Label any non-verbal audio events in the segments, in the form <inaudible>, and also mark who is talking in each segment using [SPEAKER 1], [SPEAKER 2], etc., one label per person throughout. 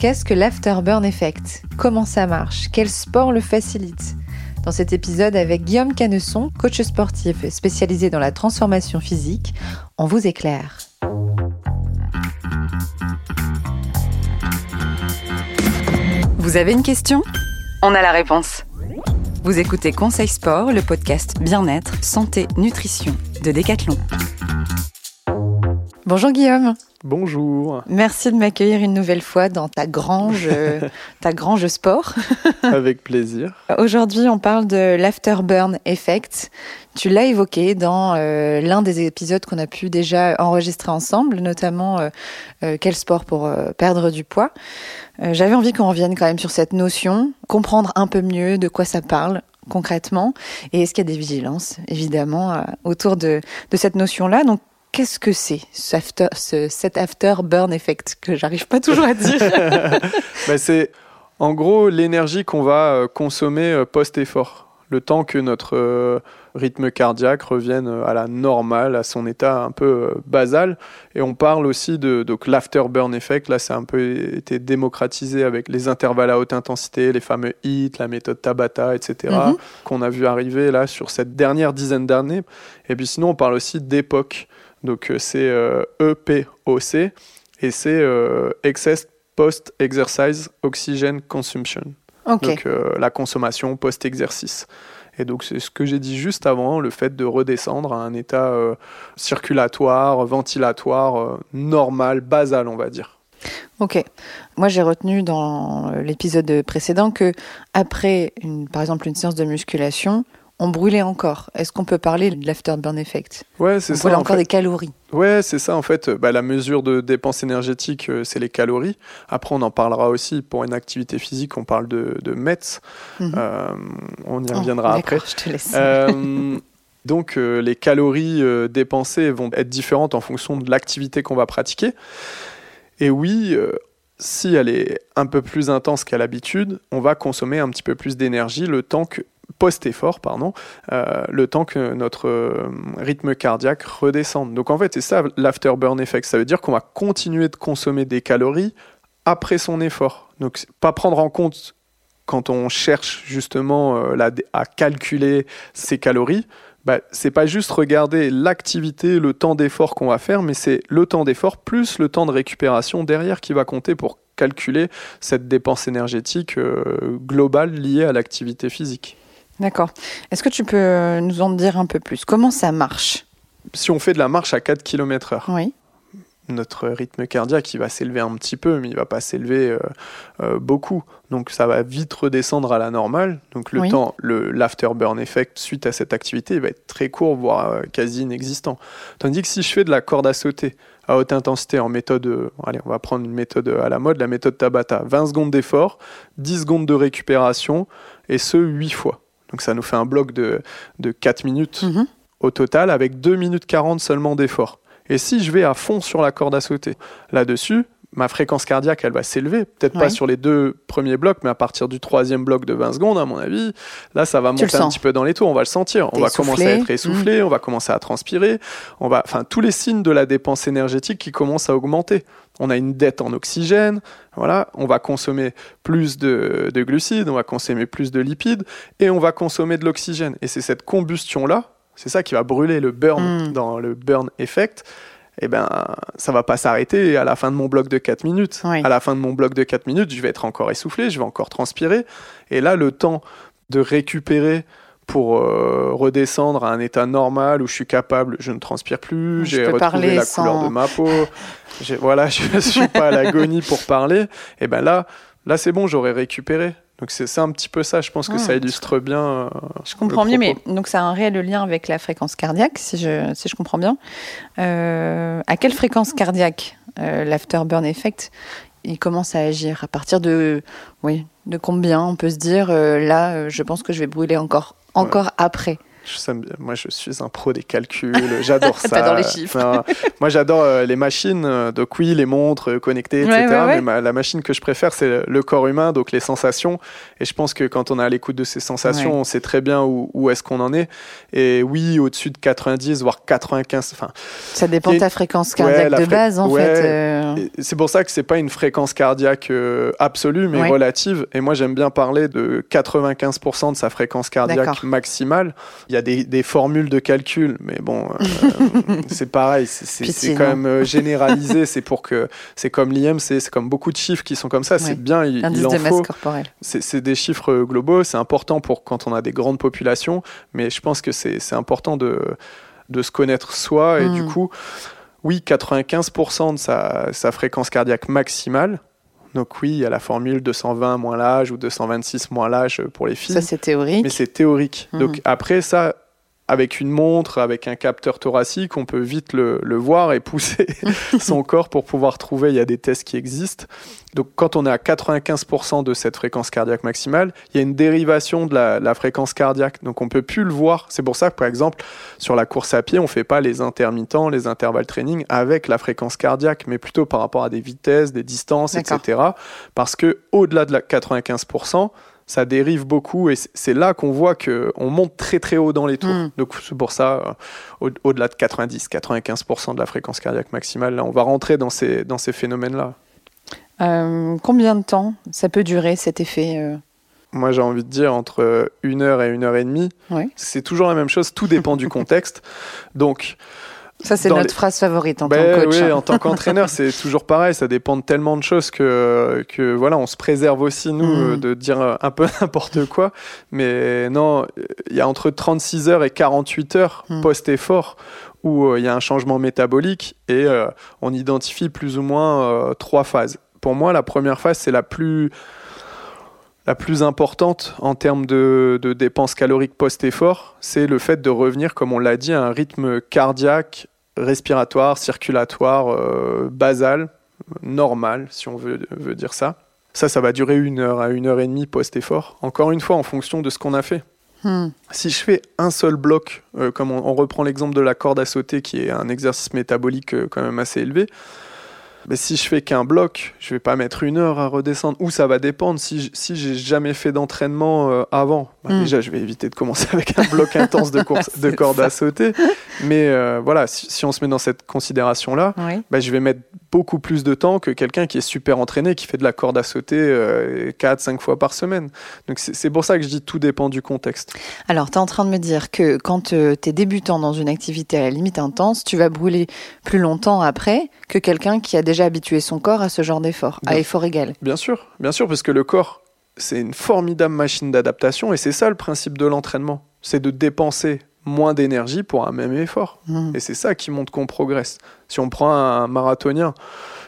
[SPEAKER 1] Qu'est-ce que l'afterburn effect? Comment ça marche? Quel sport le facilite? Dans cet épisode avec Guillaume Canesson, coach sportif spécialisé dans la transformation physique, on vous éclaire. Vous avez une question? On a la réponse. Vous écoutez Conseil Sport, le podcast bien-être, santé, nutrition de Decathlon. Bonjour Guillaume.
[SPEAKER 2] Bonjour.
[SPEAKER 1] Merci de m'accueillir une nouvelle fois dans ta grange, euh, <laughs> ta grange sport. <laughs>
[SPEAKER 2] Avec plaisir.
[SPEAKER 1] Aujourd'hui, on parle de l'afterburn effect. Tu l'as évoqué dans euh, l'un des épisodes qu'on a pu déjà enregistrer ensemble, notamment euh, quel sport pour perdre du poids. J'avais envie qu'on revienne quand même sur cette notion, comprendre un peu mieux de quoi ça parle concrètement et est-ce qu'il y a des vigilances évidemment autour de, de cette notion-là? Donc qu'est-ce que c'est ce cet afterburn effect que j'arrive pas toujours à dire <laughs>
[SPEAKER 2] bah, C'est en gros l'énergie qu'on va euh, consommer euh, post-effort. Le temps que notre euh, rythme cardiaque revienne à la normale, à son état un peu basal. Et on parle aussi de donc l'afterburn effect. Là, ça a un peu été démocratisé avec les intervalles à haute intensité, les fameux HIIT, la méthode Tabata, etc. Mhm. qu'on a vu arriver là sur cette dernière dizaine d'années. Et puis sinon, on parle aussi d'époque. Donc euh, c'est EPOC euh, e et c'est euh, Excess Post-Exercise Oxygen Consumption. Donc la consommation post-exercice. Et donc c'est ce que j'ai dit juste avant, le fait de redescendre à un état circulatoire, ventilatoire, normal, basal, on va dire.
[SPEAKER 1] Ok. Moi, j'ai retenu dans l'épisode précédent que après, une, par exemple, une séance de musculation, on brûlait encore. Est-ce qu'on peut parler de l'afterburn effect?
[SPEAKER 2] Ouais, c'est
[SPEAKER 1] ça. On brûle encore des calories.
[SPEAKER 2] Ouais, c'est ça en fait. Bah, la mesure de dépense énergétique, euh, c'est les calories. Après, on en parlera aussi pour une activité physique. On parle de, de METS. Mhm. Euh, on y oh, reviendra après.
[SPEAKER 1] Je te laisse.
[SPEAKER 2] Euh, donc, les calories dépensées vont être différentes en fonction de l'activité qu'on va pratiquer. Et oui, si elle est un peu plus intense qu'à l'habitude, on va consommer un petit peu plus d'énergie le temps que post-effort, pardon, euh, le temps que notre euh, rythme cardiaque redescende. Donc en fait, c'est ça l'afterburn effect. Ça veut dire qu'on va continuer de consommer des calories après son effort. Donc pas prendre en compte quand on cherche justement euh, à calculer ces calories, bah, c'est pas juste regarder l'activité, le temps d'effort qu'on va faire, mais c'est le temps d'effort plus le temps de récupération derrière qui va compter pour calculer cette dépense énergétique globale liée à l'activité physique.
[SPEAKER 1] D'accord. Est-ce que tu peux nous en dire un peu plus? Comment ça marche?
[SPEAKER 2] Si on fait de la marche à 4 km/h,
[SPEAKER 1] oui.
[SPEAKER 2] notre rythme cardiaque il va s'élever un petit peu, mais il ne va pas s'élever euh, euh, beaucoup. Donc ça va vite redescendre à la normale. Donc le temps, l'afterburn effect suite à cette activité, il va être très court, voire euh, quasi inexistant. Tandis que si je fais de la corde à sauter à haute intensité en méthode, allez, on va prendre une méthode à la mode, la méthode Tabata, 20 secondes d'effort, 10 secondes de récupération, et ce 8 fois. Donc ça nous fait un bloc de, de 4 minutes mhm. au total, avec 2 minutes 40 seulement d'effort. Et si je vais à fond sur la corde à sauter, là-dessus, ma fréquence cardiaque, elle va s'élever. Peut-être pas sur les deux premiers blocs, mais à partir du troisième bloc de 20 secondes, à mon avis, là, ça va monter un petit peu dans les tours. On va le sentir. On va commencer à être essoufflé, mm. on va commencer à transpirer. On va, enfin, tous les signes de la dépense énergétique qui commencent à augmenter. On a une dette en oxygène. Voilà, on va consommer plus de, glucides, on va consommer plus de lipides et on va consommer de l'oxygène. Et c'est cette combustion-là, c'est ça qui va brûler le burn mm. dans le burn effect eh ben, ça va pas s'arrêter à la fin de mon bloc de 4 minutes. À la fin de mon bloc de 4 minutes, je vais être encore essoufflé, je vais encore transpirer. Et là, le temps de récupérer pour euh, redescendre à un état normal où je suis capable, je ne transpire plus, j'ai retrouvé la couleur de ma peau, voilà, <laughs> je ne suis pas à l'agonie pour parler. Et ben là, là c'est bon, j'aurais récupéré. Donc c'est un petit peu ça, je pense que ça ah. illustre bien. Euh,
[SPEAKER 1] je comprends mieux, mais donc ça a un réel lien avec la fréquence cardiaque, si je, si je comprends bien. Euh, à quelle fréquence cardiaque euh, l'afterburn effect il commence à agir? À partir de, oui, de combien on peut se dire là, je pense que je vais brûler encore, encore après?
[SPEAKER 2] Moi, je suis un pro des calculs, j'adore <laughs> ça.
[SPEAKER 1] T'adores les chiffres.
[SPEAKER 2] moi, j'adore euh, les machines, euh, donc oui, les montres connectées, etc. Mais la machine que je préfère, c'est le corps humain, donc les sensations. Et je pense que quand on est à l'écoute de ces sensations, on sait très bien où, où est-ce qu'on en est. Et oui, au-dessus de 90, voire 95. Enfin,
[SPEAKER 1] ça dépend de ta fréquence cardiaque de base, en fait. Euh.
[SPEAKER 2] C'est pour ça que c'est pas une fréquence cardiaque absolue, mais relative. Et moi, j'aime bien parler de 95% de sa fréquence cardiaque maximale. Il y a des, des, formules de calcul, mais bon, euh, <laughs> c'est pareil, c'est quand même euh, <laughs> généralisé. c'est pour que c'est comme l'IM, c'est comme beaucoup de chiffres qui sont comme ça. C'est bien, il, il en faut. C'est des chiffres globaux, c'est important pour quand on a des grandes populations, mais je pense que c'est important de, de se connaître soi et du hmm. coup, oui, 95% de sa, sa fréquence cardiaque maximale donc oui, il y a la formule 220 moins l'âge ou 226 moins l'âge pour les filles.
[SPEAKER 1] Ça, c'est théorique.
[SPEAKER 2] Mais c'est théorique. Mhm. Donc après, ça, avec une montre, avec un capteur thoracique, on peut vite le, voir et pousser <laughs> son corps pour pouvoir trouver. Il y a des tests qui existent. Donc, quand on est à 95% de cette fréquence cardiaque maximale, il y a une dérivation de la, fréquence cardiaque. Donc, on peut plus le voir. C'est pour ça que, par exemple, sur la course à pied, on fait pas les intermittents, les intervalles training avec la fréquence cardiaque, mais plutôt par rapport à des vitesses, des distances, etc. Parce que au-delà de la 95%, ça dérive beaucoup et c'est là qu'on voit qu'on monte très très haut dans les tours. Hmm. Donc c'est pour ça, euh, au-delà de 90-95% de la fréquence cardiaque maximale, là, on va rentrer dans ces, dans ces phénomènes-là.
[SPEAKER 1] Euh, combien de temps ça peut durer cet effet euh?
[SPEAKER 2] Moi j'ai envie de dire entre une heure et une heure et demie. C'est toujours la même chose, tout dépend du <laughs> contexte. Donc
[SPEAKER 1] ça, c'est notre phrase favorite en tant que coach.
[SPEAKER 2] Oui, en tant <laughs> qu'entraîneur, c'est toujours pareil. Ça dépend de tellement de choses que, que voilà, on se préserve aussi, nous, mm. de dire un peu <laughs> n'importe quoi. Mais non, il y a entre 36 heures et 48 heures mm. post-effort où euh, il y a un changement métabolique et euh, on identifie plus ou moins euh, trois phases. Pour moi, la première phase, c'est la plus la plus importante en termes de, de dépenses caloriques post-effort, c'est le fait de revenir, comme on l'a dit, à un rythme cardiaque respiratoire, circulatoire, euh, basal, normal, si on veut, veut, dire ça. Ça, ça va durer une heure à une heure et demie post-effort. Encore une fois, en fonction de ce qu'on a fait. Hmm. Si je fais un seul bloc, euh, comme on, reprend l'exemple de la corde à sauter, qui est un exercice métabolique euh, quand même assez élevé, mais si je fais qu'un bloc, je vais pas mettre une heure à redescendre. Ou ça va dépendre si, si j'ai jamais fait d'entraînement euh, avant. Bah, hmm. Déjà, je vais éviter de commencer <laughs> avec un bloc intense de, course, <laughs> de corde à sauter. Mais euh, voilà, si, on se met dans cette considération-là, bah, je vais mettre beaucoup plus de temps que quelqu'un qui est super entraîné, qui fait de la corde à sauter euh, 4-5 fois par semaine. Donc c'est pour ça que je dis tout dépend du contexte.
[SPEAKER 1] Alors, tu es en train de me dire que quand euh, tu es débutant dans une activité à la limite intense, tu vas brûler plus longtemps après que quelqu'un qui a déjà habitué son corps à ce genre d'effort, à effort égal.
[SPEAKER 2] Bien sûr, bien sûr, parce que le corps, c'est une formidable machine d'adaptation et c'est ça le principe de l'entraînement. C'est de dépenser moins d'énergie pour un même effort. Mmh. Et c'est ça qui montre qu'on progresse. Si on prend un marathonien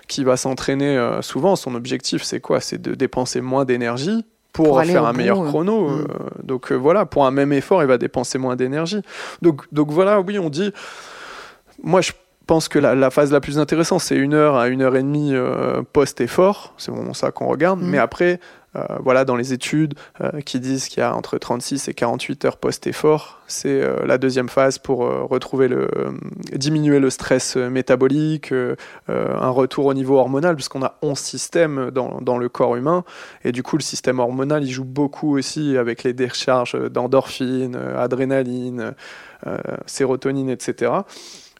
[SPEAKER 2] qui va s'entraîner euh, souvent, son objectif c'est quoi? C'est de dépenser moins d'énergie pour, faire un meilleur chrono. Mmh. Euh, donc euh, voilà, pour un même effort, il va dépenser moins d'énergie. Donc, donc voilà, oui, on dit. Moi, je pense que la, phase la plus intéressante, c'est une heure à une heure et demie post-effort. C'est vraiment ça qu'on regarde. Mmh. Mais après, euh, voilà, dans les études euh, qui disent qu'il y a entre 36 et 48 heures post-effort, c'est euh, la deuxième phase pour retrouver le, diminuer le stress métabolique, un retour au niveau hormonal, puisqu'on a 11 systèmes dans, dans, le corps humain, et du coup le système hormonal il joue beaucoup aussi avec les décharges d'endorphine, adrénaline, sérotonine, etc.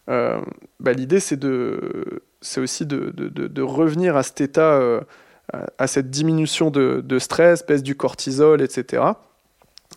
[SPEAKER 2] Bah, l'idée c'est de c'est aussi de, de, de, revenir à cet état à cette diminution de, stress, baisse du cortisol, etc.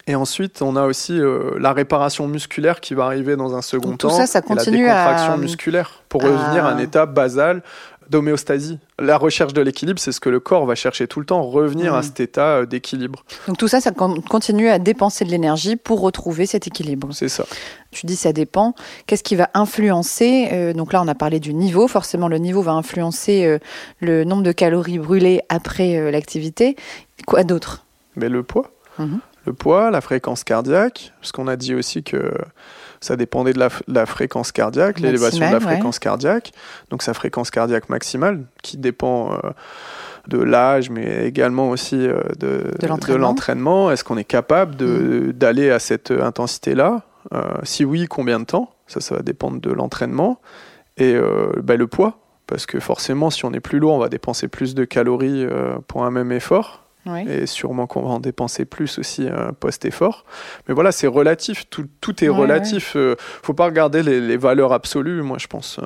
[SPEAKER 2] Et ensuite, on a aussi euh, la réparation musculaire qui va arriver dans un second temps.
[SPEAKER 1] Tout ça, ça continue et
[SPEAKER 2] la décontraction musculaire pour revenir à un état basal d'homéostasie. La recherche de l'équilibre, c'est ce que le corps va chercher tout le temps, revenir à mm. cet état euh, d'équilibre.
[SPEAKER 1] Donc tout ça, ça continue à dépenser de l'énergie pour retrouver cet équilibre.
[SPEAKER 2] C'est ça.
[SPEAKER 1] Tu dis ça dépend. Qu'est-ce qui va influencer euh, Donc là, on a parlé du niveau. Forcément, le niveau va influencer euh, le nombre de calories brûlées après l'activité. Quoi d'autre?
[SPEAKER 2] Mais le poids. Mm-hmm. Le poids, la fréquence cardiaque, parce qu'on a dit aussi que ça dépendait de la, fréquence cardiaque, l'élévation de la fréquence cardiaque, donc sa fréquence cardiaque maximale, qui dépend euh, de l'âge, mais également aussi euh, de, de l'entraînement. Est-ce qu'on est capable mm. d'aller à cette intensité-là? Si oui, combien de temps? Ça, ça va dépendre de l'entraînement. Et bah, le poids, parce que forcément, si on est plus lourd, on va dépenser plus de calories pour un même effort. Et sûrement qu'on va en dépenser plus aussi post-effort. Mais voilà, c'est relatif, tout, tout est relatif. Il ne faut pas regarder les, les, valeurs absolues, moi je pense.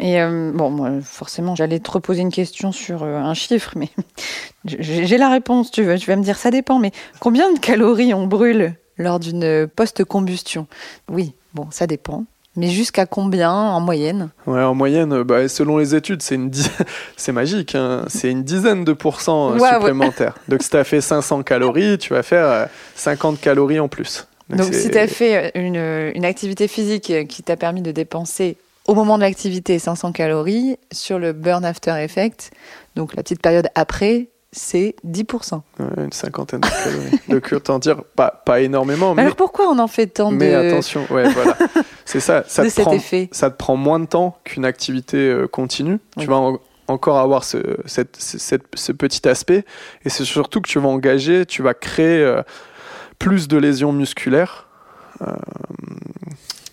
[SPEAKER 1] Et euh, bon, moi, forcément, j'allais te reposer une question sur euh, un chiffre, mais <laughs> j'ai la réponse, tu veux. Tu vas me dire, ça dépend, mais combien de calories on brûle lors d'une post-combustion? Oui, bon, ça dépend. Mais jusqu'à combien en moyenne
[SPEAKER 2] Ouais, en moyenne, bah, selon les études, c'est une <laughs> c'est magique, hein. c'est une dizaine de pourcents supplémentaires. Donc si tu as fait 500 calories, tu vas faire 50 euh, calories en plus.
[SPEAKER 1] Donc, si tu as fait une, une activité physique qui t'a permis de dépenser au moment de l'activité 500 calories, sur le burn after effect, donc la petite période après, c'est 10%.
[SPEAKER 2] une cinquantaine de calories. Donc autant dire, pas, pas énormément. Mais,
[SPEAKER 1] alors pourquoi on en fait tant de...
[SPEAKER 2] Mais attention, ouais, <laughs> voilà. C'est ça, ça, te prend, ça te prend moins de temps qu'une activité euh, continue. Tu vas encore avoir ce, cette, ce petit aspect. Et c'est surtout que tu vas engager, tu vas créer euh, plus de lésions musculaires. Euh,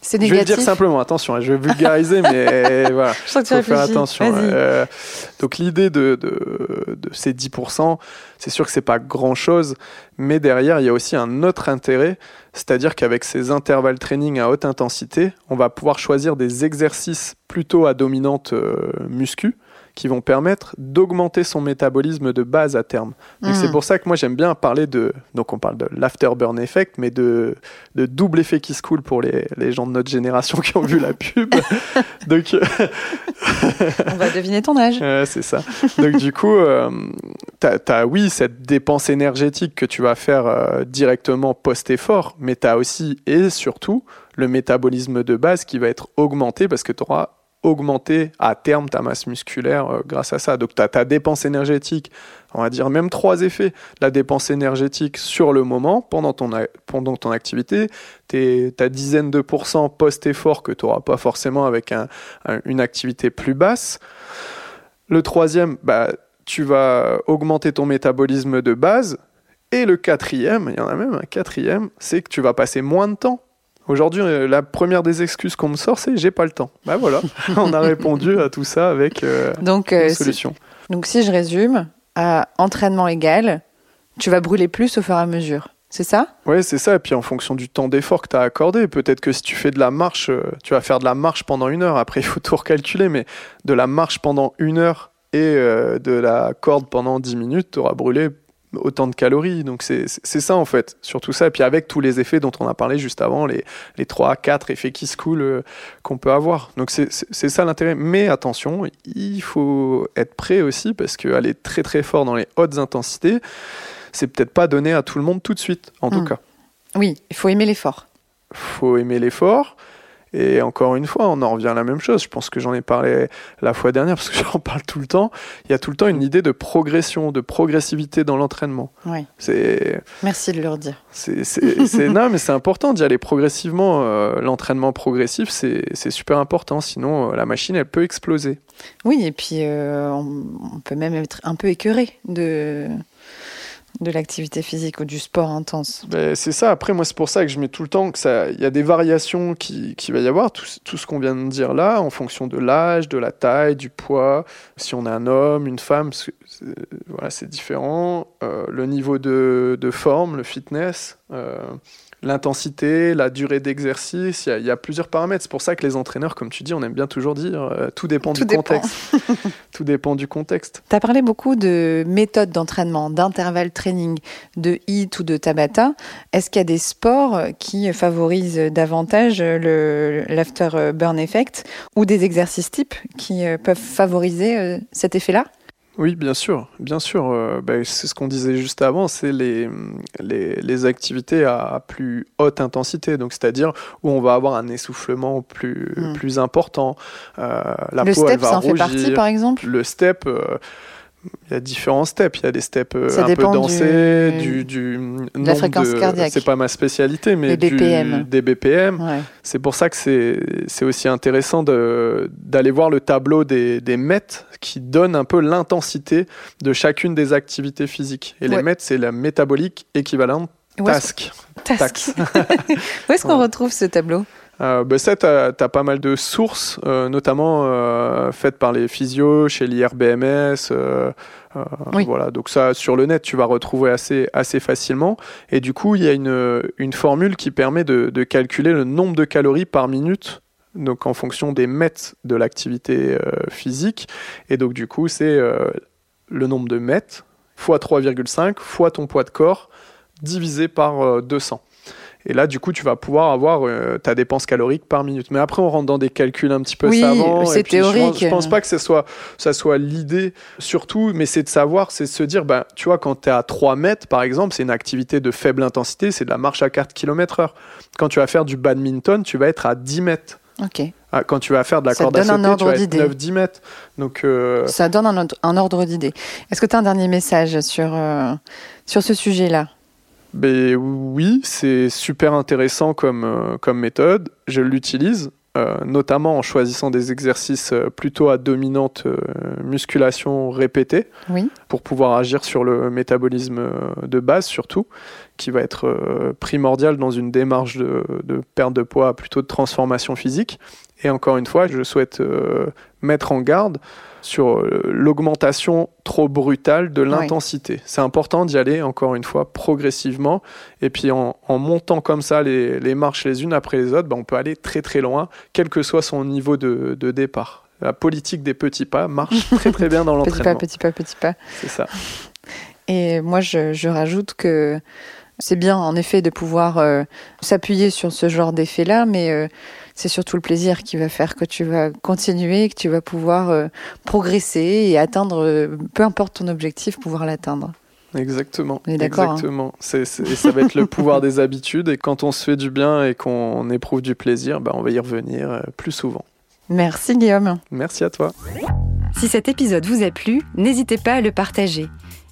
[SPEAKER 1] c'est négatif.
[SPEAKER 2] Je vais le dire simplement, attention, hein, je vais vulgariser, <laughs> mais voilà, il faut faire attention. Euh, donc l'idée de, de, de, ces 10%, c'est sûr que c'est pas grand-chose, mais derrière, il y a aussi un autre intérêt, c'est-à-dire qu'avec ces intervalles training à haute intensité, on va pouvoir choisir des exercices plutôt à dominante euh, muscu, qui vont permettre d'augmenter son métabolisme de base à terme. C'est hmm. pour ça que moi j'aime bien parler de, donc on parle de l'afterburn effect, mais de, de, double effet qui se coule pour les, les, gens de notre génération qui ont vu la pub. <laughs> donc
[SPEAKER 1] on va deviner ton âge.
[SPEAKER 2] c'est ça. Donc du coup, euh, tu as, oui cette dépense énergétique que tu vas faire euh, directement post-effort, mais tu as aussi et surtout le métabolisme de base qui va être augmenté parce que tu auras augmenter à terme ta masse musculaire euh, grâce à ça. Donc tu as ta dépense énergétique, on va dire même trois effets. La dépense énergétique sur le moment, pendant ton, pendant ton activité, ta dizaine de pourcents post-effort que tu n'auras pas forcément avec une activité plus basse. Le troisième, bah, tu vas augmenter ton métabolisme de base. Et le quatrième, il y en a même un quatrième, c'est que tu vas passer moins de temps Aujourd'hui, euh, la première des excuses qu'on me sort, c'est j'ai pas le temps. Ben voilà, <laughs> on a répondu à tout ça avec euh,
[SPEAKER 1] donc, euh, une solution. donc si je résume, à entraînement égal, tu vas brûler plus au fur et à mesure. C'est ça?
[SPEAKER 2] Oui, c'est ça. Et puis en fonction du temps d'effort que tu as accordé, peut-être que si tu fais de la marche, tu vas faire de la marche pendant une heure. Après, il faut tout recalculer, mais de la marche pendant une heure et de la corde pendant 10 minutes, tu auras brûlé autant de calories. Donc c'est ça en fait, surtout ça. Et puis avec tous les effets dont on a parlé juste avant, les, les 3, 4 effets qui se coulent euh, qu'on peut avoir. Donc c'est ça l'intérêt. Mais attention, il faut être prêt aussi parce qu'aller très très fort dans les hautes intensités, c'est peut-être pas donné à tout le monde tout de suite, en tout hmm. cas.
[SPEAKER 1] Oui, il faut aimer l'effort.
[SPEAKER 2] faut aimer l'effort. Et encore une fois, on en revient à la même chose. Je pense que j'en ai parlé la fois dernière parce que <laughs> j'en parle tout le temps. Il y a tout le temps une idée de progression, de progressivité dans l'entraînement.
[SPEAKER 1] Oui. C'est. Merci de le redire.
[SPEAKER 2] C'est <laughs> non, mais c'est important d'y aller progressivement. Euh, l'entraînement progressif, c'est super important. Sinon, euh, la machine, elle peut exploser.
[SPEAKER 1] Oui, et puis euh, on, on, peut même être un peu écœuré de de l'activité physique ou du sport intense?
[SPEAKER 2] Ben, c'est ça. Après, moi, c'est pour ça que je mets tout le temps que ça. Il y a des variations qui, qui va y avoir. Tout, ce qu'on vient de dire là, en fonction de l'âge, de la taille, du poids. Si on est un homme, une femme, c'est, voilà, c'est différent. Euh, le niveau de, de, forme, le fitness. Euh, l'intensité, la durée d'exercice, il y, a plusieurs paramètres. C'est pour ça que les entraîneurs, comme tu dis, on aime bien toujours dire, euh, tout dépend du contexte. <laughs> tout dépend du contexte.
[SPEAKER 1] Tu as parlé beaucoup de méthodes d'entraînement, d'intervalle training, de HIIT ou de Tabata. Est-ce qu'il y a des sports qui favorisent davantage l'after burn effect ou des exercices types qui euh, peuvent favoriser euh, cet effet-là?
[SPEAKER 2] Oui, bien sûr, bien sûr. Euh, bah, c'est ce qu'on disait juste avant, c'est les, les, activités à plus haute intensité, donc c'est-à-dire où on va avoir un essoufflement plus, hmm. plus important.
[SPEAKER 1] Euh, la le step, ça en fait partie, par exemple?
[SPEAKER 2] Le step. Euh, il y a différents steps. Il y a des steps euh, un peu dansés, du,
[SPEAKER 1] la fréquence cardiaque.
[SPEAKER 2] C'est pas ma spécialité, mais
[SPEAKER 1] BPM.
[SPEAKER 2] des BPM. C'est pour ça que c'est aussi intéressant d'aller voir le tableau des, des MET qui donne un peu l'intensité de chacune des activités physiques. Et les MET, c'est la métabolique équivalente Task.
[SPEAKER 1] Task. <laughs> Où est-ce qu'on retrouve ce tableau?
[SPEAKER 2] Euh, bah ça, tu as, pas mal de sources, euh, notamment euh, faites par les physios, chez l'IRBMS. Euh, oui. Voilà, donc ça, sur le net, tu vas retrouver assez, assez facilement. Et du coup, il y a une, une formule qui permet de, de, calculer le nombre de calories par minute. Donc en fonction des mètres de l'activité physique. Et donc du coup, c'est le nombre de mètres fois 3,5 fois ton poids de corps divisé par 200. Et là, du coup, tu vas pouvoir avoir euh, ta dépense calorique par minute. Mais après, on rentre dans des calculs un petit peu
[SPEAKER 1] oui,
[SPEAKER 2] savants.
[SPEAKER 1] c'est théorique.
[SPEAKER 2] Je, ne pense pas que ce soit, ça soit l'idée surtout, mais c'est de savoir, c'est de se dire, ben, tu vois, quand tu es à 3 mètres, par exemple, c'est une activité de faible intensité, c'est de la marche à 4 km heure. Quand tu vas faire du badminton, tu vas être à 10 mètres.
[SPEAKER 1] Ok.
[SPEAKER 2] Ah, quand tu vas faire de la corde à sauter, tu vas être 9-10 mètres. Donc, euh...
[SPEAKER 1] Ça donne un, un ordre d'idée. Est-ce que tu as un dernier message sur, euh, sur ce sujet-là?
[SPEAKER 2] Ben, oui, c'est super intéressant comme, euh, comme méthode. Je l'utilise, euh, notamment en choisissant des exercices euh, plutôt à dominante musculation répétée, pour pouvoir agir sur le métabolisme de base surtout, qui va être primordial dans une démarche de, de, perte de poids, plutôt de transformation physique. Et encore une fois, je souhaite mettre en garde sur euh, l'augmentation trop brutale de l'intensité. C'est important d'y aller, encore une fois, progressivement. Et puis en, montant comme ça les, marches les unes après les autres, bah, on peut aller très très loin, quel que soit son niveau de, départ. La politique des petits pas marche <laughs> très très bien dans l'entraînement.
[SPEAKER 1] Petit pas, petit pas, petit pas.
[SPEAKER 2] C'est ça.
[SPEAKER 1] Et moi, je, rajoute que c'est bien en effet de pouvoir euh, s'appuyer sur ce genre d'effet-là, mais euh, c'est surtout le plaisir qui va faire que tu vas continuer, que tu vas pouvoir euh, progresser et atteindre, euh, peu importe ton objectif, pouvoir l'atteindre.
[SPEAKER 2] Exactement. Hein. Exactement. C'est, ça va être le pouvoir des habitudes et quand on se fait du bien et qu'on éprouve du plaisir, bah, on va y revenir euh, plus souvent.
[SPEAKER 1] Merci Guillaume.
[SPEAKER 2] Merci à toi.
[SPEAKER 3] Si cet épisode vous a plu, n'hésitez pas à le partager.